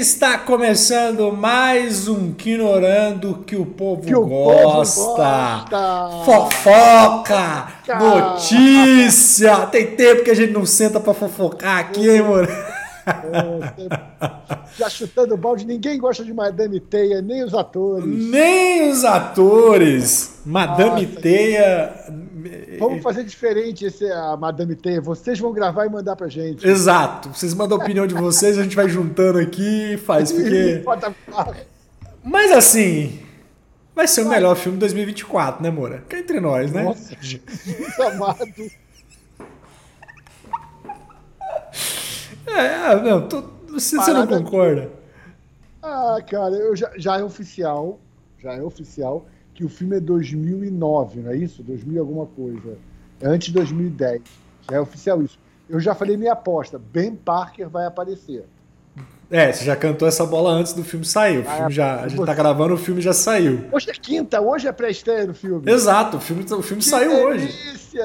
Está começando mais um Quinorando que o povo que o gosta. Povo gosta. Fofoca, notícia. Tem tempo que a gente não senta para fofocar aqui, hein, mano? já chutando balde, ninguém gosta de Madame Teia, nem os atores. Nem os atores. Madame Nossa, Teia. Vamos fazer diferente esse, a Madame Teia. Vocês vão gravar e mandar pra gente. Exato. Vocês mandam a opinião de vocês, a gente vai juntando aqui e faz. Porque... Mas assim. Vai ser o melhor filme de 2024, né, Moura? Que é entre nós, né? Nossa, Jesus amado. É, é, não, tô, você, você não concorda? Ah, cara, eu já, já é oficial, já é oficial que o filme é 2009, não é isso? 2000 alguma coisa. É antes de 2010. Já é oficial isso. Eu já falei minha aposta, Ben Parker vai aparecer. É, você já cantou essa bola antes do filme sair. O ah, filme já, a gente tá gravando, o filme já saiu. Hoje é quinta, hoje é pré-estreia do filme. Exato, o filme, o filme saiu delícia, hoje. Que delícia!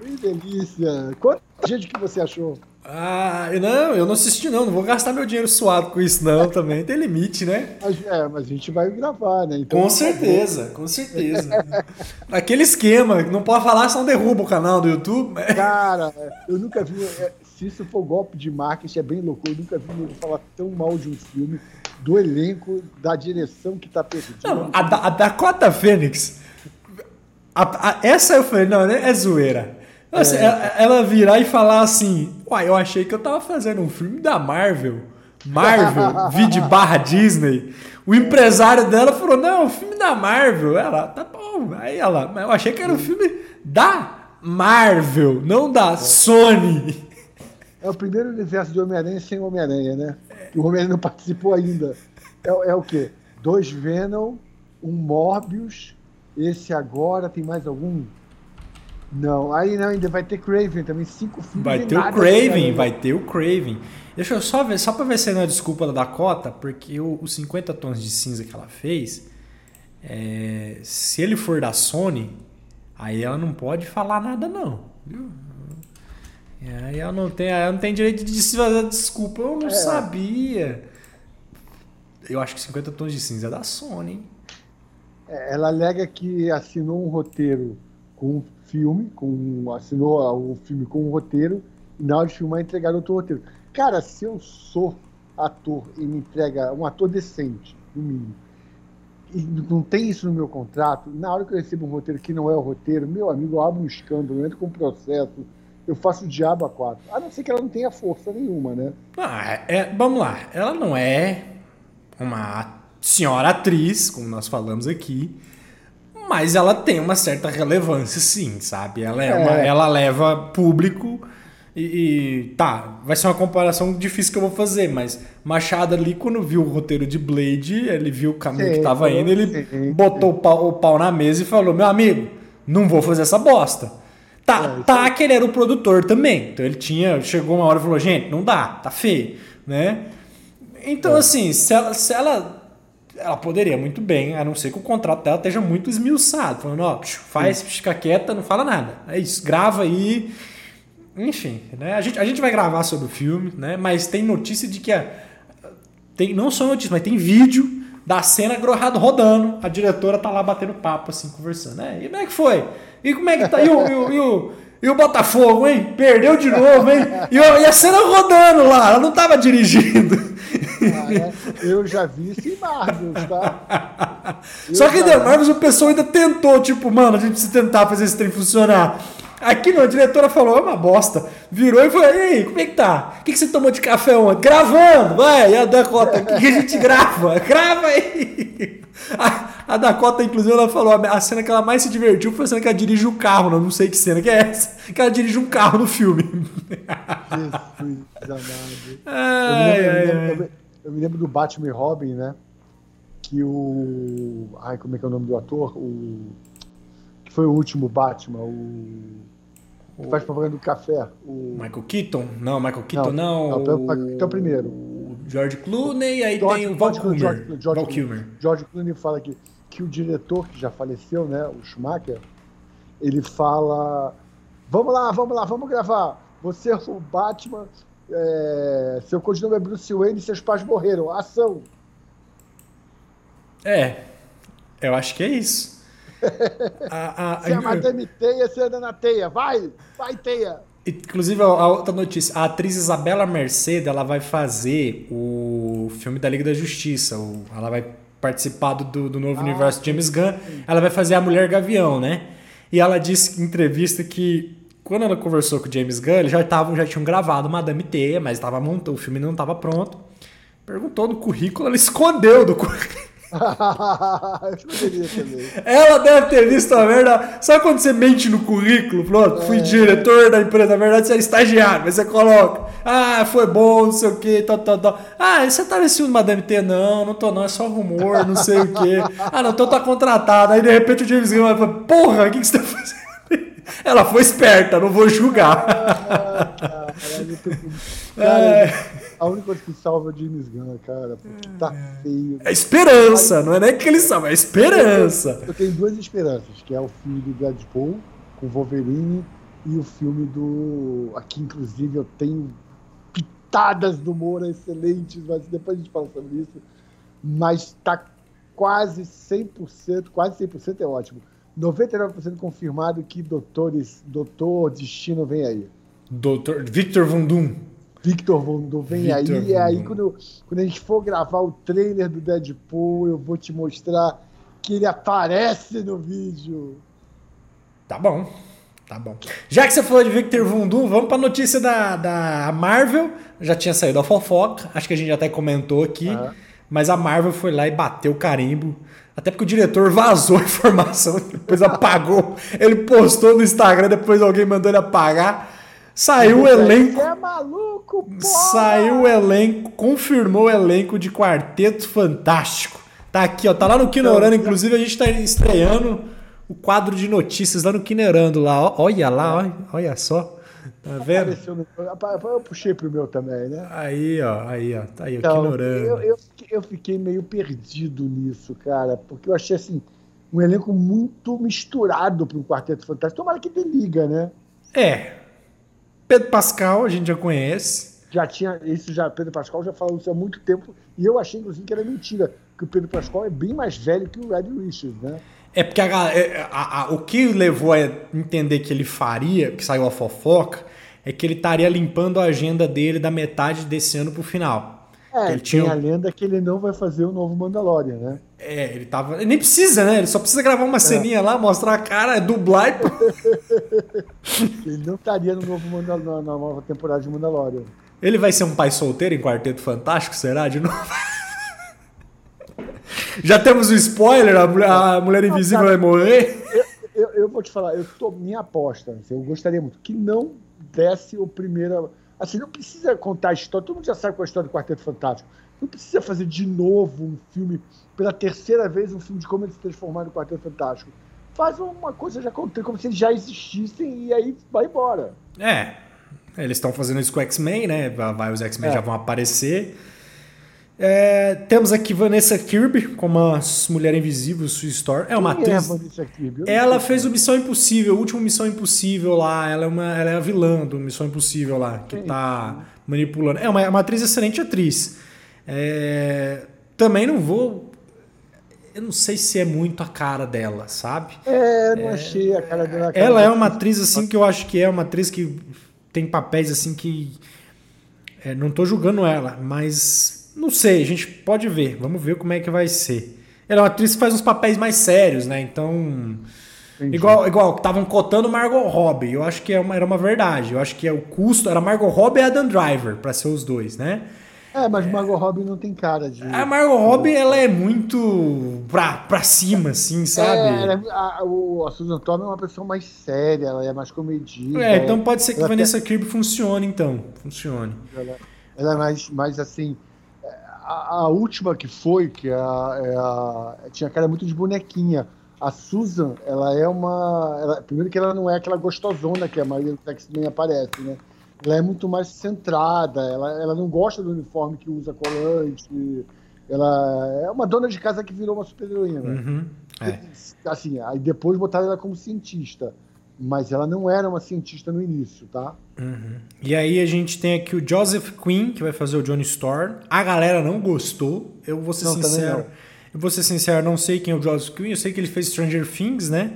Que delícia! Quanta gente que você achou? Ah, não, eu não assisti não, não vou gastar meu dinheiro suado com isso não também, tem limite, né? Mas, é, mas a gente vai gravar, né? Então, com certeza, com certeza. Aquele esquema, não pode falar, senão derruba o canal do YouTube. Cara, eu nunca vi, é, se isso for golpe de marketing, é bem louco, eu nunca vi ninguém falar tão mal de um filme, do elenco, da direção que tá perdida. Não, a, a Dakota Fênix, a, a, essa eu falei, não, né, é zoeira. É. ela, ela, virar e falar assim: Uai, eu achei que eu tava fazendo um filme da Marvel. Marvel, vídeo barra Disney. O empresário dela falou: Não, um filme da Marvel. Ela, tá bom. Aí ela, eu achei que era um filme da Marvel, não da Sony. É o primeiro universo de Homem-Aranha sem Homem-Aranha, né? O Homem-Aranha não participou ainda. É, é o quê? Dois Venom, um Morbius, esse agora, tem mais algum? Não, aí não, ainda vai ter Craven também, cinco filmes. Vai ter o Craven, vai ter o Craven. Deixa eu só ver, só pra ver se não é desculpa da Dakota, porque os 50 tons de cinza que ela fez, é, se ele for da Sony, aí ela não pode falar nada não, viu? Aí ela não tem, ela não tem direito de se fazer desculpa, eu não é. sabia. Eu acho que 50 tons de cinza é da Sony, hein? É, ela alega que assinou um roteiro com filme, com, assinou o filme com um roteiro, e na hora de filmar entregaram outro roteiro. Cara, se eu sou ator e me entrega um ator decente, no mínimo, e não tem isso no meu contrato, na hora que eu recebo um roteiro que não é o roteiro, meu amigo, eu abro um escândalo, eu entro com um processo, eu faço o diabo a quatro. A não ser que ela não tenha força nenhuma, né? Ah, é, vamos lá, ela não é uma senhora atriz, como nós falamos aqui, mas ela tem uma certa relevância, sim, sabe? Ela, é, é. Uma, ela leva público e, e, Tá, vai ser uma comparação difícil que eu vou fazer, mas Machado ali, quando viu o roteiro de Blade, ele viu o caminho sim, que tava indo, ele sim, botou. O, pau, o pau na mesa e falou: Meu amigo, não vou fazer essa bosta. Tá, é, tá que ele era o produtor também. Então ele tinha. Chegou uma hora e falou: Gente, não dá, tá feio, né? Então, é. assim, se ela, se ela ela poderia muito bem, a não ser que o contrato dela esteja muito esmiuçado, falando, ó, faz, fica quieta, não fala nada. É isso, grava aí. Enfim, né? A gente, a gente vai gravar sobre o filme, né? Mas tem notícia de que a, tem não só notícia, mas tem vídeo da cena rodando, a diretora tá lá batendo papo, assim, conversando. Né? E como é que foi? E como é que tá? E o, e o, e o, e o Botafogo, hein? Perdeu de novo, hein? E, e a cena rodando lá, ela não tava dirigindo. Eu já vi isso em Marvels, tá? Eu Só que já... Marvels o pessoal ainda tentou, tipo, mano, a gente precisa tentar fazer esse trem funcionar. Aqui não, a diretora falou, é uma bosta. Virou e falou, e aí, como é que tá? O que, que você tomou de café ontem? Gravando, vai, e a Dakota, o que, que a gente grava? Grava aí. A, a, Dakota, inclusive, ela falou, a cena que ela mais se divertiu foi a cena que ela dirige o um carro, não, não sei que cena que é essa, que ela dirige um carro no filme. Jesus amado. Ai, eu, me lembro, ai, ai. Eu me lembro do Batman e Robin, né? Que o... Ai, como é que é o nome do ator? O... Que foi o último Batman, o que faz propaganda do café. O... Michael Keaton? Não, Michael Keaton não. não. não o... Então é o primeiro. George Clooney, aí George, tem o Val Kilmer. George, George, Val Kilmer. George Clooney fala que, que o diretor, que já faleceu, né, o Schumacher, ele fala: Vamos lá, vamos lá, vamos gravar. Você é o Batman, é, seu codinome é Bruce Wayne e seus pais morreram. Ação. É, eu acho que é isso. a, a, Se a madame teia, você anda na teia. Vai, vai teia. Inclusive, a outra notícia, a atriz Isabela Mercedes, ela vai fazer o filme da Liga da Justiça. O, ela vai participar do, do novo ah, universo de James Gunn. Ela vai fazer a Mulher Gavião, né? E ela disse em entrevista que quando ela conversou com o James Gunn, eles já, tavam, já tinham gravado Madame Teia, mas tava montando, o filme não estava pronto. Perguntou no currículo, ela escondeu do currículo. Ela deve ter visto a merda. Sabe quando você mente no currículo? Pronto, fui é. diretor da empresa. Na verdade, você é estagiário, mas você coloca. Ah, foi bom, não sei o que, tal, tal, tal. Ah, você tá nesse filme Madame T? Não, não tô não, é só rumor, não sei o que. Ah, não, então tá contratado. Aí de repente o James Gunn vai falar, porra, o que, que você tá fazendo? Ela foi esperta, não vou julgar. Ah, cara, é. A única coisa que salva é o James Gunn, cara, porque tá é. feio. É esperança, não é nem que ele salva, é esperança. Eu tenho duas esperanças, que é o filme do Deadpool, com Wolverine, e o filme do... Aqui, inclusive, eu tenho pitadas do humor excelentes, mas depois a gente fala sobre isso. Mas tá quase 100%, quase 100% é ótimo. 99% confirmado que doutores, Doutor Destino vem aí. Doutor Victor Von Doom. Victor Von vem Victor aí. E aí, quando, quando a gente for gravar o trailer do Deadpool, eu vou te mostrar que ele aparece no vídeo. Tá bom. Tá bom. Já que você falou de Victor Vundum, vamos para a notícia da, da Marvel. Já tinha saído a fofoca, acho que a gente até comentou aqui. Mas a Marvel foi lá e bateu o carimbo. Até porque o diretor vazou a informação, depois apagou. Ele postou no Instagram, depois alguém mandou ele apagar. Saiu o elenco. É maluco, porra. Saiu o elenco, confirmou o elenco de Quarteto Fantástico. Tá aqui, ó. Tá lá no Kinorando, inclusive a gente tá estreando o quadro de notícias lá no Kinerando lá. Ó. Olha lá, olha, olha só. Tá vendo? Eu puxei pro meu também, né? Aí, ó, aí, ó. Tá aí, então, o Kinorando. Eu, eu, eu fiquei meio perdido nisso, cara, porque eu achei assim, um elenco muito misturado para um Quarteto Fantástico. Tomara que dê liga, né? É, Pedro Pascal, a gente já conhece. Já tinha, isso já, Pedro Pascal já falou isso há muito tempo, e eu achei, inclusive, que era mentira, que o Pedro Pascal é bem mais velho que o Ed Richards, né? É porque a, é, a, a, o que levou a entender que ele faria, que saiu a fofoca, é que ele estaria limpando a agenda dele da metade desse ano pro final. É, ele tinha... tem a lenda que ele não vai fazer o novo Mandalorian, né? É, ele tava. Ele nem precisa, né? Ele só precisa gravar uma é. ceninha lá, mostrar a cara, dublar e. ele não estaria no novo Mandalorian, na nova temporada de Mandalorian. Ele vai ser um pai solteiro em Quarteto Fantástico, será? De novo? Já temos o um spoiler, a mulher, a mulher invisível não, cara, vai morrer. Eu, eu, eu, vou te falar, eu tô, minha aposta, eu gostaria muito que não desse o primeiro Assim, não precisa contar a história, todo mundo já sabe qual é a história do Quarteto Fantástico. Não precisa fazer de novo um filme, pela terceira vez, um filme de como eles se transformaram no Quarteto Fantástico. Faz uma coisa já como se eles já existissem e aí vai embora. É. Eles estão fazendo isso com o X-Men, né? Vai, os X-Men é. já vão aparecer. É, temos aqui Vanessa Kirby como a Mulher Invisível, Sue Store. É uma é atriz. É Vanessa Kirby? Ela fez o Missão Impossível, o último Missão Impossível lá. Ela é, uma, ela é a vilã do Missão Impossível lá, que tá manipulando. É uma, é uma atriz, excelente atriz. É, também não vou. Eu não sei se é muito a cara dela, sabe? É, não é, achei a cara dela. A cara ela é uma atriz assim que eu acho que é uma atriz que tem papéis assim que. É, não tô julgando ela, mas não sei, a gente pode ver. Vamos ver como é que vai ser. Ela é uma atriz que faz uns papéis mais sérios, né? Então. Entendi. Igual, igual estavam cotando Margot Robbie. Eu acho que é uma, era uma verdade. Eu acho que é o custo. Era Margot Robbie e Adam Driver para ser os dois, né? É, mas. Margot Robbie não tem cara de. A Margot Robbie, ela é muito pra, pra cima, assim, sabe? É, é a, a, Susan Toma é uma pessoa mais séria, ela é mais comedida. É, então pode ser que a Vanessa Kirby funcione, então. Funcione. Ela, ela é mais, mais assim a, a, última que foi, que é a, é a, tinha cara muito de bonequinha. A Susan, ela é uma. Ela, primeiro que ela não é aquela gostosona que a maioria do X-Men aparece, né? ela é muito mais centrada, ela, ela não gosta do uniforme que usa colante, ela é uma dona de casa que virou uma super-heroína. Uhum, é. Assim, aí depois botaram ela como cientista, mas ela não era uma cientista no início, tá? Uhum. E aí a gente tem aqui o Joseph Quinn, que vai fazer o Johnny Storm. A galera não gostou, eu vou ser não, sincero. Eu vou ser sincero, não sei quem é o Joseph Quinn, eu sei que ele fez Stranger Things, né?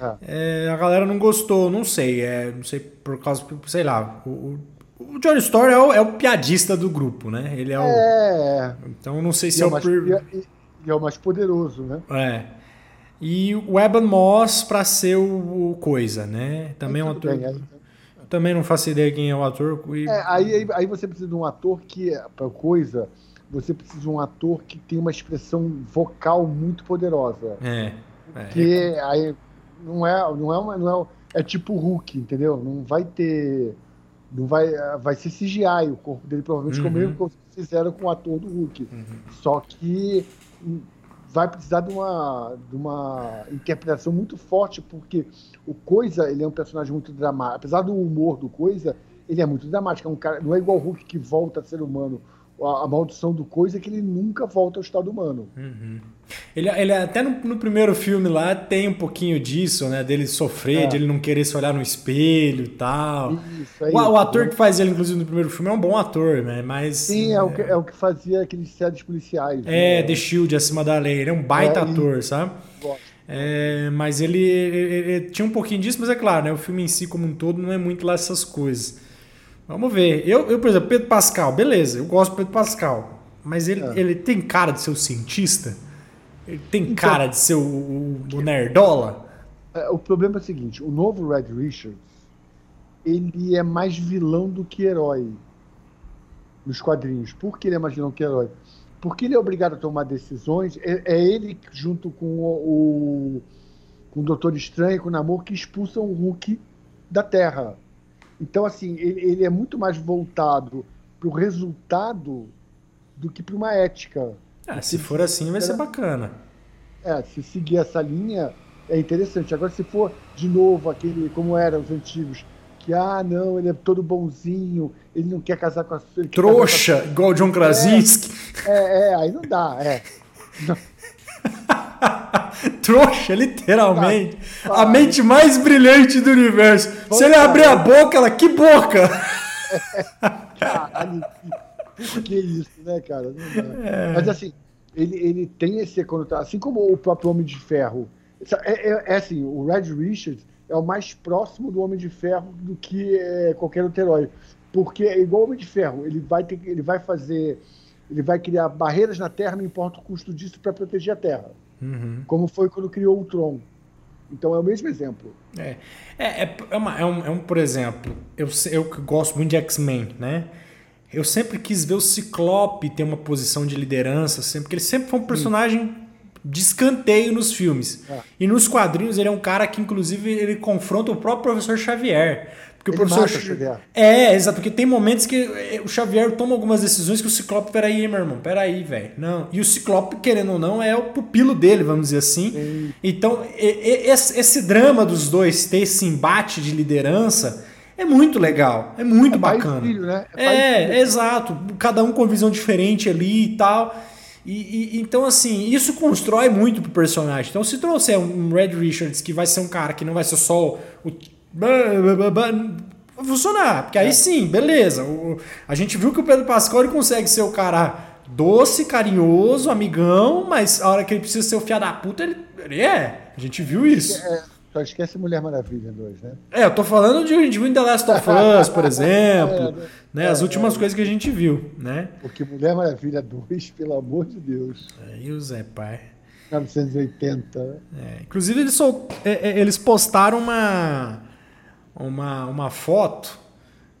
É. É, a galera não gostou, não sei. É, não sei por causa, sei lá. O, o Johnny Storm é o, é o, piadista do grupo, né? Ele é o. É. Então não sei se e é, o. Mais, e, e é o mais poderoso, né? É. E o Evan Moss para ser o, o, Coisa, né? Também é um ator. Bem, Também não faço ideia quem é o ator. E... É, aí, aí você precisa de um ator que, para Coisa, você precisa de um ator que tem uma expressão vocal muito poderosa. É. é. Que aí não é, não é uma, não é, é tipo Hulk, entendeu? Não vai ter, não vai, vai ser CGI o corpo dele provavelmente uhum. como que fizeram com o ator do Hulk. Uhum. Só que vai precisar de uma, de uma interpretação muito forte porque o Coisa ele é um personagem muito dramático, apesar do humor do Coisa ele é muito dramático, é um cara, não é igual o Hulk que volta a ser humano a, a maldição do coisa é que ele nunca volta ao estado humano. Uhum. Ele, ele até no, no, primeiro filme lá tem um pouquinho disso, né? Dele sofrer, é. de ele não querer se olhar no espelho e tal. Isso, é o, isso, o, ator né? que faz ele, inclusive, no primeiro filme é um bom ator, né? Mas. Sim, é, é o, que, é o que fazia aqueles séries policiais. É, né? The Shield acima da lei. Ele é um baita é, ator, sabe? É, mas ele, ele, ele, tinha um pouquinho disso, mas é claro, né? O filme em si, como um todo, não é muito lá essas coisas. Vamos ver. Eu, eu, por exemplo, Pedro Pascal, beleza, eu gosto do Pedro Pascal. Mas ele, é. ele tem cara de ser o cientista? Ele tem então, cara de ser o, o, o nerdola? É, o problema é o seguinte: o novo Red Richards ele é mais vilão do que herói nos quadrinhos. Por que ele é mais vilão que herói? Porque ele é obrigado a tomar decisões. É, é ele, junto com o, o, com o Doutor Estranho, com o Namor, que expulsam o Hulk da Terra. Então, assim, ele, ele é muito mais voltado para o resultado do que para uma ética. Ah, se for assim, vai ser bacana. É, se seguir essa linha, é interessante. Agora, se for de novo aquele, como eram os antigos, que, ah, não, ele é todo bonzinho, ele não quer casar com a sua. Trouxa, a... igual o John Krasinski. É, é, é, aí não dá, é. Trouxa, literalmente. a mente mais brilhante do universo. Se ele abrir a boca, ela, que boca! Caralho, que isso, né, cara? É. Mas assim, ele, ele tem esse conotação, assim como o próprio Homem de Ferro. É, é, é, assim, o Red Richards é o mais próximo do Homem de Ferro do que é, qualquer outro herói. Porque é igual o Homem de Ferro, ele vai, ter, ele vai fazer. Ele vai criar barreiras na Terra, não importa o custo disso, para proteger a Terra. Uhum. Como foi quando criou o Tron. Então é o mesmo exemplo. É, é, é, é, uma, é, um, é um, por exemplo, eu, eu gosto muito de X-Men, né? Eu sempre quis ver o Ciclope ter uma posição de liderança, sempre, porque ele sempre foi um personagem de escanteio nos filmes. É. E nos quadrinhos ele é um cara que, inclusive, ele confronta o próprio professor Xavier. Porque ele o professor. Xavier. É, exato, porque tem momentos que eh, o Xavier toma algumas decisões que o Ciclope, peraí, meu irmão, peraí, velho. Não. E o Ciclope, querendo ou não, é o pupilo dele, vamos dizer assim. Sim. Então, esse, drama dos dois, ter esse embate de liderança. É muito legal, é muito é bacana. Filho, né? É, é, é exato. Cada um com visão diferente ali e tal. E, e, então, assim, isso constrói muito pro personagem. Então, se trouxer um Red Richards que vai ser um cara que não vai ser só o Vai funcionar, porque aí é. sim, beleza. O, a gente viu que o Pedro ele consegue ser o cara doce, carinhoso, amigão, mas a hora que ele precisa ser o fiado da puta, ele, ele é. A gente viu isso. É, só esquece Mulher Maravilha 2, né? É, eu tô falando de em The Last of Us, por exemplo. é, né, as é, últimas é. coisas que a gente viu, né? Porque Mulher Maravilha 2, pelo amor de Deus. Aí o Zé Pai. 1980. É, inclusive, eles, sol... eles postaram uma uma, uma foto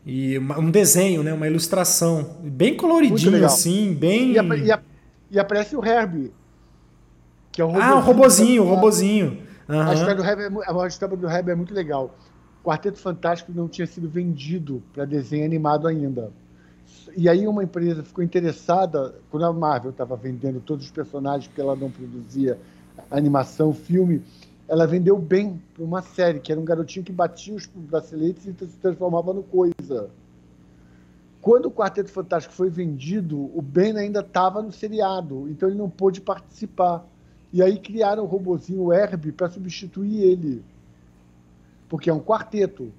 e uma, um desenho, né? Uma ilustração. Bem coloridinho, assim, bem. E, a, e, a, e, aparece o Herbie. Que é o ah, o robozinho, o robozinho. Uhum. A, história do Herbie é, a história do Herbie é muito legal. O Quarteto Fantástico não tinha sido vendido para desenho animado ainda. E aí uma empresa ficou interessada, quando a Marvel estava vendendo todos os personagens, porque ela não produzia animação, filme, ela vendeu bem para uma série, que era um garotinho que batia os braceletes e se transformava no coisa. quando o Quarteto Fantástico foi vendido, o Ben ainda estava no seriado, então ele não pôde participar. E aí criaram o robozinho Herbie para substituir ele. Porque é um quarteto.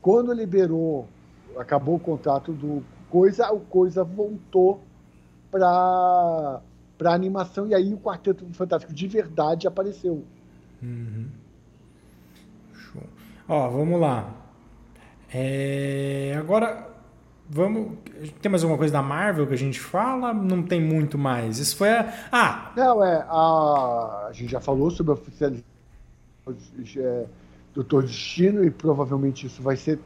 Quando liberou, acabou o contrato do Coisa, o Coisa voltou para para animação e aí o Quarteto Fantástico de verdade apareceu. Uhum. Show. Ó, vamos lá. É... Agora, vamos. Tem mais alguma coisa da Marvel que a gente fala? Não tem muito mais. Isso foi a. Ah! Não, é. A, a gente já falou sobre a oficialização é, Doutor Destino e provavelmente isso vai ser.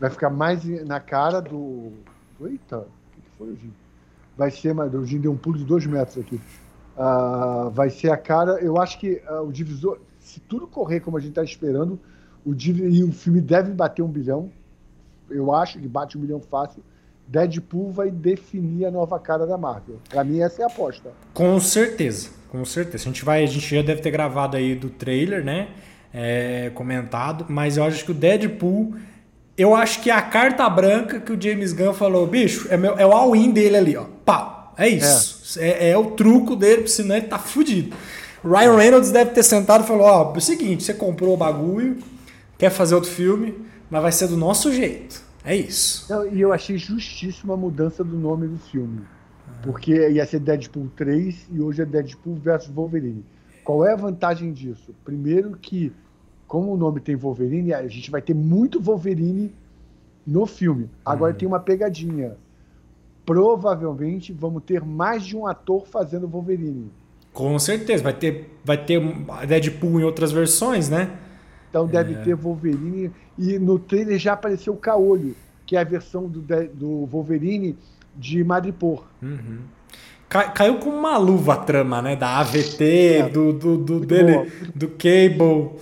Vai ficar mais na cara do. Eita, o que foi, Gin? Vai ser, mas o Gin deu um pulo de dois metros aqui. Uh, vai ser a cara. Eu acho que uh, o divisor, se tudo correr como a gente está esperando, o, e o filme deve bater um bilhão eu acho que bate um milhão fácil. Deadpool vai definir a nova cara da Marvel. Para mim, essa é a aposta. Com certeza, com certeza. A gente vai, a gente já deve ter gravado aí do trailer, né? É, comentado, mas eu acho que o Deadpool, eu acho que é a carta branca que o James Gunn falou, bicho, é, meu, é o all-in dele ali, ó. Pau. É isso. É. É, é o truco dele, senão ele tá fudido. Ryan Reynolds deve ter sentado e falou: Ó, é o seguinte, você comprou o bagulho, quer fazer outro filme, mas vai ser do nosso jeito. É isso. E eu achei justíssima a mudança do nome do filme. Porque ia ser Deadpool 3 e hoje é Deadpool versus Wolverine. Qual é a vantagem disso? Primeiro que, como o nome tem Wolverine, a gente vai ter muito Wolverine no filme. Agora uhum. tem uma pegadinha. Provavelmente vamos ter mais de um ator fazendo Wolverine. Com certeza, vai ter, vai ter Deadpool em outras versões, né? Então deve é. ter Wolverine. E no trailer já apareceu o Caolho, que é a versão do, do Wolverine de Madripoor. Uhum. Caiu com uma luva a trama, né? Da AVT, é, do, do, do dele, boa. do Cable.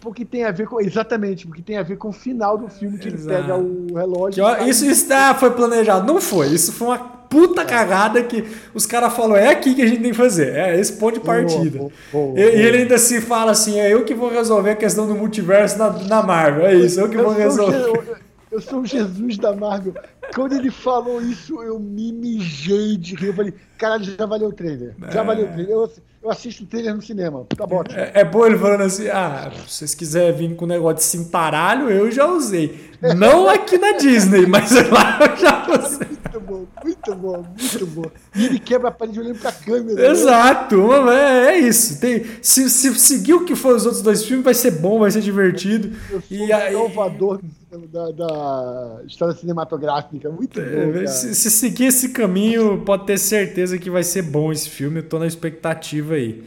Porque tem a ver com. Exatamente, porque tem a ver com o final do filme que Exato. ele pega o relógio. Que, isso, isso ah, foi planejado. Não foi. Isso foi uma puta cagada que os caras falaram, é aqui que a gente tem que fazer, é esse ponto de partida. Boa, boa, boa, e, ele ainda se fala assim, é eu que vou resolver a questão do multiverso na, na Marvel, é isso, eu que eu vou resolver. Eu, eu sou o Jesus da Marvel. Quando ele falou isso, eu me mijei de rir. Eu falei, caralho, já valeu o trailer. Já é. valeu o trailer. Eu, eu assisto o trailer no cinema. Tá bom. É, é bom ele falando assim: ah, se vocês quiserem vir com um negócio de cintaralho, eu já usei. Não aqui na Disney, mas lá eu já usei. Muito bom, muito bom, muito bom. E ele quebra a parede olhando pra câmera. Né? Exato, é, é isso. Tem, se, se seguir o que for os outros dois filmes, vai ser bom, vai ser divertido. Eu sou e aí, salvador da, da, história cinematográfica. Muito é, bom. Se, se, seguir esse caminho, pode ter certeza que vai ser bom esse filme. Eu tô na expectativa aí.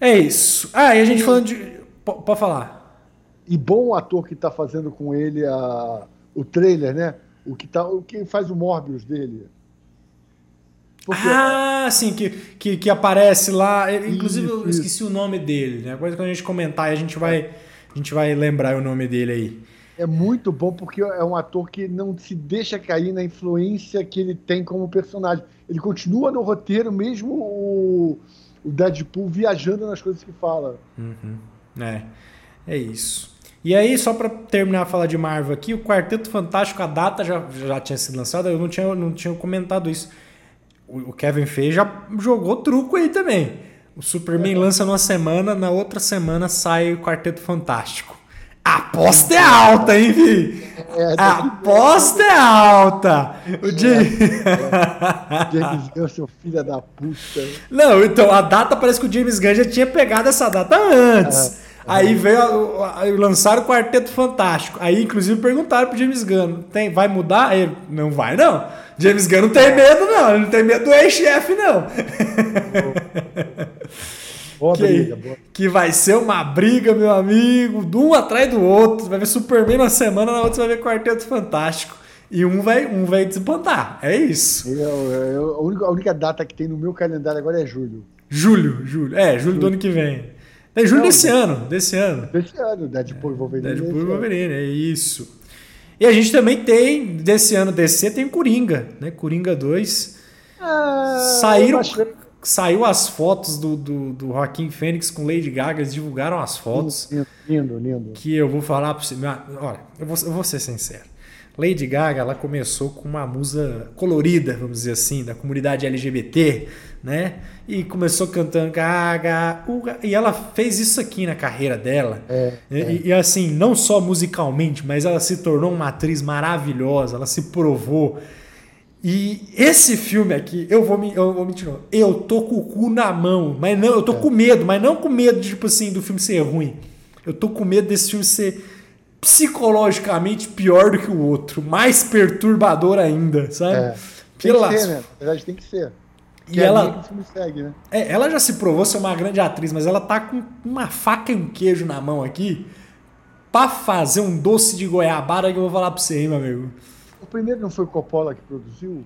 É isso. Ah, e a gente falando de. P pode falar. E bom o ator que tá fazendo com ele a, o trailer, né? O que, tá, o que faz o Morbius dele. Porque... Ah, sim, que, que, que aparece lá. Inclusive, isso, eu esqueci isso. o nome dele, né? Depois quando a gente comentar, a gente vai, a gente vai lembrar o nome dele aí é muito bom porque é um ator que não se deixa cair na influência que ele tem como personagem. Ele continua no roteiro, mesmo o, o Deadpool viajando nas coisas que fala. Uhum. É, é isso. E aí, só para terminar a falar de Marvel aqui, o Quarteto Fantástico, a data já, já tinha sido lançada, eu não tinha, não tinha comentado isso. O, o Kevin Feige já jogou truco aí também. O Superman é. lança numa semana, na outra semana sai o Quarteto Fantástico. Aposta é alta, hein, Vi? É, a aposta é alta. O James... James Gunn, seu filho da puta. Não, então, a data parece que o James Gunn já tinha pegado essa data antes. É. Aí veio lançaram o Quarteto Fantástico. Aí, inclusive, perguntaram pro James Gunn: tem, vai mudar? Aí ele, não vai, não. James Gunn não tem é. medo, não. Ele não tem medo do ex-chefe, não. Boa que, briga, boa. que vai ser uma briga, meu amigo, de um atrás do outro. Vai ver Superman na semana, na outra você vai ver Quarteto Fantástico. E um vai, um vai desbantar. É isso. Eu, eu, a, única, a, única, data que tem no meu calendário agora é julho. Julho, julho. É, julho, julho. do ano que vem. É julho Não, desse ano, desse ano. Desse ano, Deadpool e Wolverine. Deadpool e Wolverine, é isso. E a gente também tem, desse ano DC, tem Coringa, né? Coringa 2. Ah, Saíram saiu as fotos do, do, do Joaquim Fênix com Lady Gaga, eles divulgaram as fotos. Lindo, lindo. lindo. Que eu vou falar pra você. Olha, eu vou, eu vou ser sincero. Lady Gaga, ela começou com uma musa colorida, vamos dizer assim, da comunidade LGBT, né? E começou cantando Gaga, Uga, e ela fez isso aqui na carreira dela. É, e, é. e, assim, não só musicalmente, mas ela se tornou uma atriz maravilhosa, ela se provou. E esse filme aqui, eu vou me, eu vou mentir, não. eu tô com o cu na mão, mas não, eu tô É. com medo, mas não com medo tipo assim do filme ser ruim. Eu tô com medo desse filme ser psicologicamente pior do que o outro, mais perturbador ainda, sabe? É. Tem Pela- que ser, né? Na verdade, tem que ser. E Que é ela- filme segue, né? É, ela já se provou ser uma grande atriz, mas ela tá com uma faca e um queijo na mão aqui pra fazer um doce de goiabada que eu vou falar pra você, hein, meu amigo. O primeiro não foi o Coppola que produziu?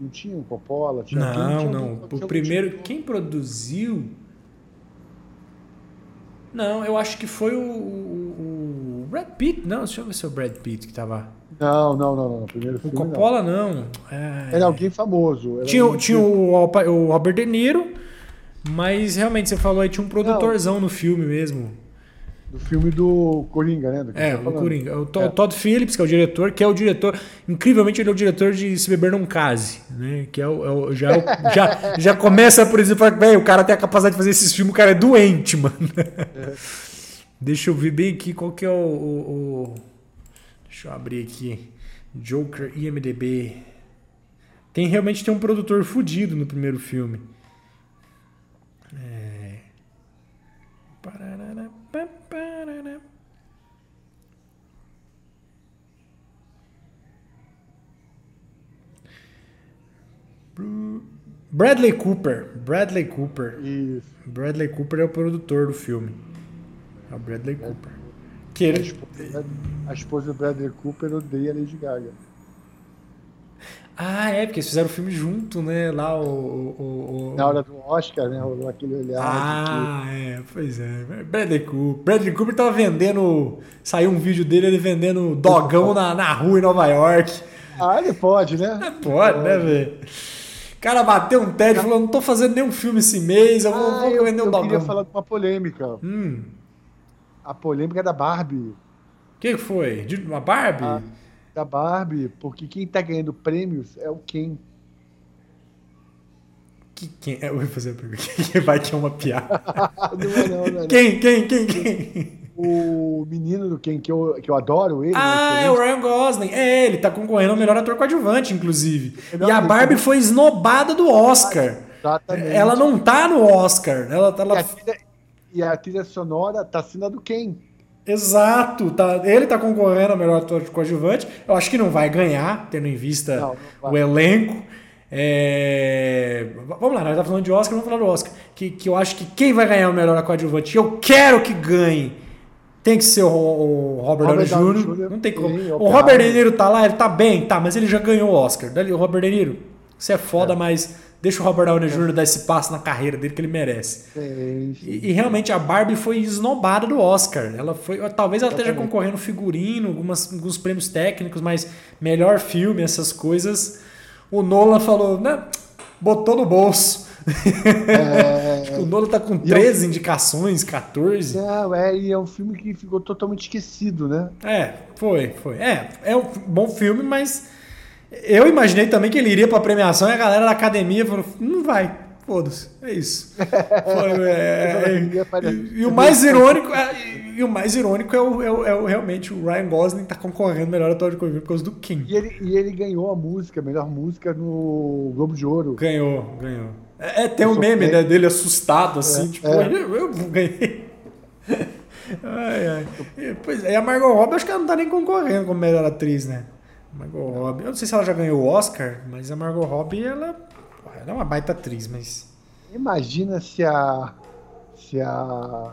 Não tinha um Coppola? Tinha Não, tinha não. tinha O primeiro, quem produziu? Não, eu acho que foi o, o- o Brad Pitt. Não, deixa eu ver se é o Brad Pitt que tava. Não, não, não, não. O primeiro O filme não. Coppola não. É, Era alguém famoso. Era Tinha, alguém tinha o, o Robert De Niro, mas realmente você falou aí, tinha um produtorzão no filme mesmo. Do filme do Coringa, né? Do É, tá o. Coringa. O To- É. Todd Phillips, que é o diretor, que é o diretor. Incrivelmente, ele é o diretor de Se Beber Não Case. Né? Que é o, é o- já, é o- já, já começa por fala, velho, o cara tem a capacidade de fazer esses filmes, o cara é doente, mano. Deixa eu ver bem aqui qual que é o, o- o- Deixa eu abrir aqui. Joker IMDB. Tem realmente tem um produtor fudido no primeiro filme. É. Pararara, pá, parará. Bru- Bradley Cooper. Bradley Cooper. Isso. Bradley Cooper é o produtor do filme. É o Bradley Cooper. Que A ele, esposa, a esposa do Bradley Cooper odeia a Lady Gaga. Ah, é, porque eles fizeram o filme junto, né? Lá o. o- o- Na hora do Oscar, né? Rolou aquele olhar. Ah, é, pois é. Bradley Cooper. Bradley Cooper tava vendendo. Saiu um vídeo dele ele vendendo dogão na, na rua em Nova York. que- Ah, ele pode, né? Pode, né, velho? O cara bateu um TED e falou: não tô fazendo nenhum filme esse mês, eu vou, Ah, vou eu, vender um eu dogão. queria falar de uma polêmica. Hum. A polêmica da Barbie. O que que foi? De uma Barbie? Ah. Da Barbie, porque quem tá ganhando prêmios é o Ken. Que, quem, eu vou fazer a pergunta. Quem vai que é uma piada? Não é não, não é não. Quem, quem, quem, quem? O menino do Ken, que eu, que eu adoro ele. Ah, né, é o Ryan Gosling. É, ele tá concorrendo ao melhor ator coadjuvante, inclusive. Melhor E a. Barbie foi esnobada do Oscar. Exatamente. Ela não tá no Oscar. Ela, tá E ela... a, trilha, e a trilha sonora tá sendo do Ken. Exato. Tá, ele tá concorrendo ao melhor ator coadjuvante. Eu acho que não vai ganhar, tendo em vista Não, não o elenco. É, Vamos lá, nós estamos falando de Oscar, vamos falar do Oscar. Que, que eu acho que quem vai ganhar o melhor coadjuvante, eu quero que ganhe, tem que ser o, o Robert, Robert Downey Jr. Jr., Não tem como. sim, o. Robert De Niro tá lá, ele tá bem, tá, mas ele já ganhou o Oscar. Dali, o Robert De Niro, você é foda, mas deixa o Robert Downey Jr. dar esse passo na carreira dele que ele merece. Sim, sim. E, e realmente a Barbie foi esnobada do Oscar. Ela foi, talvez ela esteja concorrendo figurino, algumas, alguns prêmios técnicos, mas melhor filme, essas coisas. O Nolan falou, né? Botou no bolso. É, o Nolan tá com E 13 indicações, 14. não, é, e é um filme que ficou totalmente esquecido, né? É, foi, foi. É, é um bom filme, mas eu imaginei também que ele iria pra premiação e a galera da academia falou, não vai, foda-se, é isso. Foi, é, é, e, e o mais irônico, é, e o mais irônico é, o, é, o- é o- realmente o Ryan Gosling tá concorrendo melhor ator de comédia por causa do King. E ele, e ele ganhou a música, a melhor música no Globo de Ouro. Ganhou, ganhou. É, é, tem um meme né, dele assustado, assim, É, tipo, é. eu, ganhei. Ai, ai. E, Pois é, a Margot Robbie acho que ela não tá nem concorrendo como melhor atriz, né? Margot Robbie. Eu não sei se ela já ganhou o Oscar, mas a Margot Robbie, ela, ela é uma baita atriz, mas. Imagina se a, se a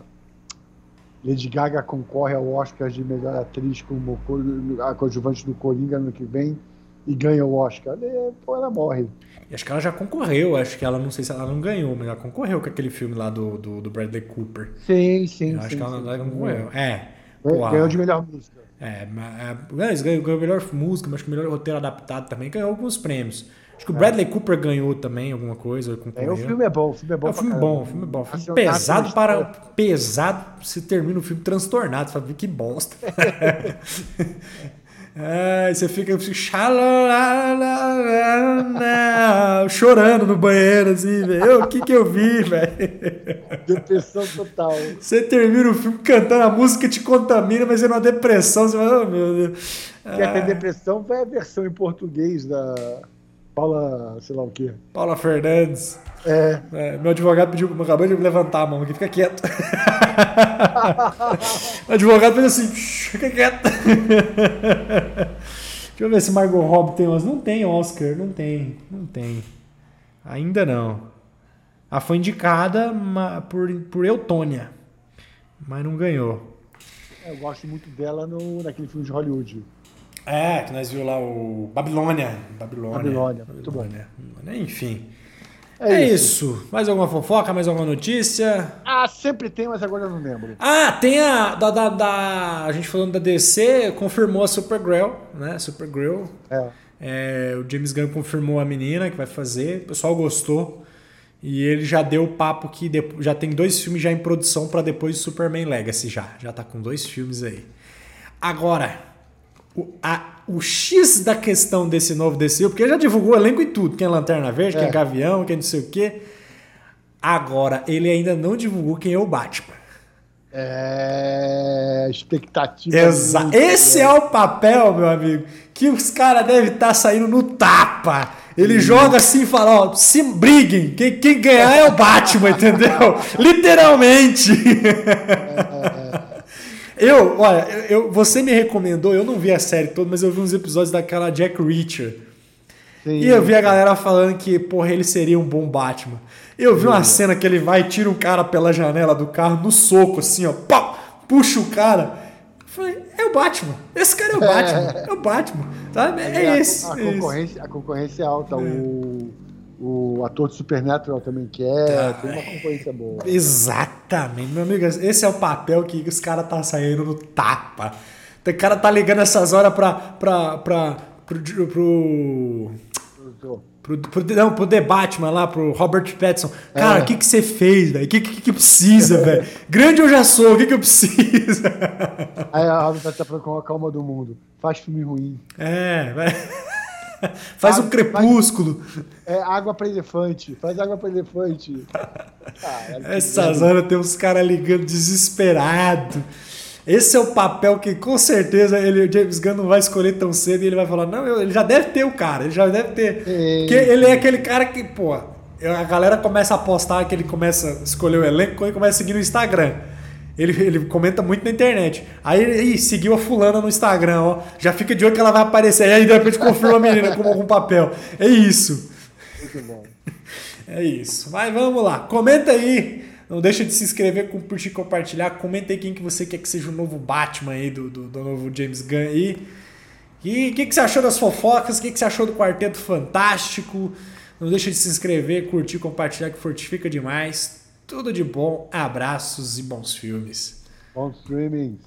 Lady Gaga concorre ao Oscar de melhor atriz como co- a coadjuvante do Coringa ano que vem e ganha o Oscar. É, Pô, ela morre. e Acho que ela já concorreu, acho que ela, não sei se ela não ganhou, mas ela concorreu com aquele filme lá do, do, do Bradley Cooper. Sim, sim. Eu acho sim, que ela, sim. ela concorreu. É. Pô, a- Ganhou de melhor música. É, mas, é, ganhou, ganhou melhor música, mas que melhor roteiro adaptado também, ganhou alguns prêmios. Acho que o Bradley Cooper ganhou também alguma coisa. É, o filme é bom, o filme é bom. É um pra filme caramba. bom, um filme bom. Filme Assim, pesado para. Pesado, você termina o filme transtornado. Você fala, que bosta. Ai, você fica chorando no banheiro, assim, velho. O que que eu vi, velho? Depressão total. Você termina o filme cantando a música, te contamina, mas é uma depressão. Você fala, oh, meu Deus. Quer ter depressão? Vai a versão em português da Paula, sei lá o quê. Paula Fernandes. É. é. meu advogado pediu, acabou de levantar a mão aqui, fica quieto. o advogado fez assim, fica quieto. Deixa eu ver se Margot Robbie tem Oscar. Não tem Oscar, não tem, não tem. Ainda não. Ela foi indicada por, por Eutônia, mas não ganhou. Eu gosto muito dela no, naquele filme de Hollywood. É, que nós viu lá o Babilônia. Babilônia. Babilônia, muito bom. Enfim. É, é isso. isso. Mais alguma fofoca? Mais alguma notícia? Ah, sempre tem, mas agora eu não lembro. Ah, tem a. Da, da, da a gente falando da DC, confirmou a Supergirl, né? Supergirl. É. é. O James Gunn confirmou a menina que vai fazer. O pessoal gostou. E ele já deu o papo que já tem dois filmes já em produção para depois do Superman Legacy já. Já tá com dois filmes aí. Agora, o, a, o X da questão desse novo DC, porque já divulgou elenco e tudo, quem é Lanterna Verde, quem é, é Gavião, quem não sei o quê. Agora, ele ainda não divulgou quem é o Batman. É. Expectativa. Exato. Esse é. é o papel, meu amigo, que os caras devem estar tá saindo no tapa. Ele Sim. joga assim e fala: ó, se briguem, quem, quem ganhar é o Batman, entendeu? Literalmente. É, é, é. Eu, olha, eu, você me recomendou, eu não vi a série toda, mas eu vi uns episódios daquela Jack Reacher. Sim, e eu vi a galera falando que, porra, ele seria um bom Batman. Eu vi uma cena que ele vai e tira um cara pela janela do carro no soco, assim, ó, pá, puxa o cara. Eu falei, é o Batman. Esse cara é o Batman. É, é o Batman. Sabe? É, é esse. A, é concorrência, a concorrência é alta. O o ator de Supernatural também quer, ah, tem uma concorrência boa. Exatamente, meu amigo. Esse é o papel que os caras tá saindo no tapa. O cara tá ligando essas horas pra. pra, pra pro, pro, pro, pro, não, pro The Batman lá, pro Robert Pattinson. Cara, o é. que, que você fez, velho? O que, que, que precisa, velho? Grande eu já sou, o que, que eu preciso? Aí a Robert Pattinson tá falando com a calma do mundo. Faz filme ruim. É, velho. faz um crepúsculo. Faz, é água para elefante. Faz água para elefante. Essas horas tem uns caras ligando desesperado. Esse é o papel que com certeza ele, o James Gunn não vai escolher tão cedo e ele vai falar: não, ele já deve ter o cara, ele já deve ter. Porque ele é aquele cara que, pô, a galera começa a apostar que ele começa a escolher o elenco ele começa a seguir no Instagram. Ele, ele comenta muito na internet. Aí ele seguiu a fulana no Instagram, ó. Já fica de olho que ela vai aparecer. Aí de repente confirma a menina com algum papel. É isso. Muito bom. É isso. Mas vamos lá. Comenta aí. Não deixa de se inscrever, curtir, compartilhar. Comenta aí quem que você quer que seja o novo Batman aí, do, do, do novo James Gunn aí. E o que, que você achou das fofocas? O que, que você achou do Quarteto Fantástico? Não deixa de se inscrever, curtir, compartilhar, que fortifica demais. Tudo de bom, abraços e bons filmes. Bons streamings.